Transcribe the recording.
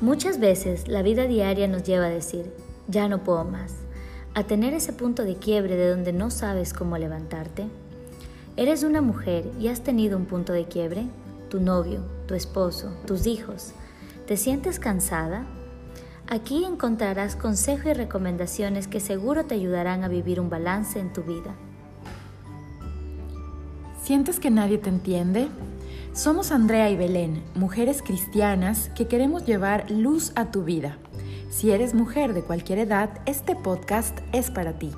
Muchas veces la vida diaria nos lleva a decir, ya no puedo más, a tener ese punto de quiebre de donde no sabes cómo levantarte. ¿Eres una mujer y has tenido un punto de quiebre? ¿Tu novio, tu esposo, tus hijos? ¿Te sientes cansada? Aquí encontrarás consejos y recomendaciones que seguro te ayudarán a vivir un balance en tu vida. ¿Sientes que nadie te entiende? Somos Andrea y Belén, mujeres cristianas que queremos llevar luz a tu vida. Si eres mujer de cualquier edad, este podcast es para ti.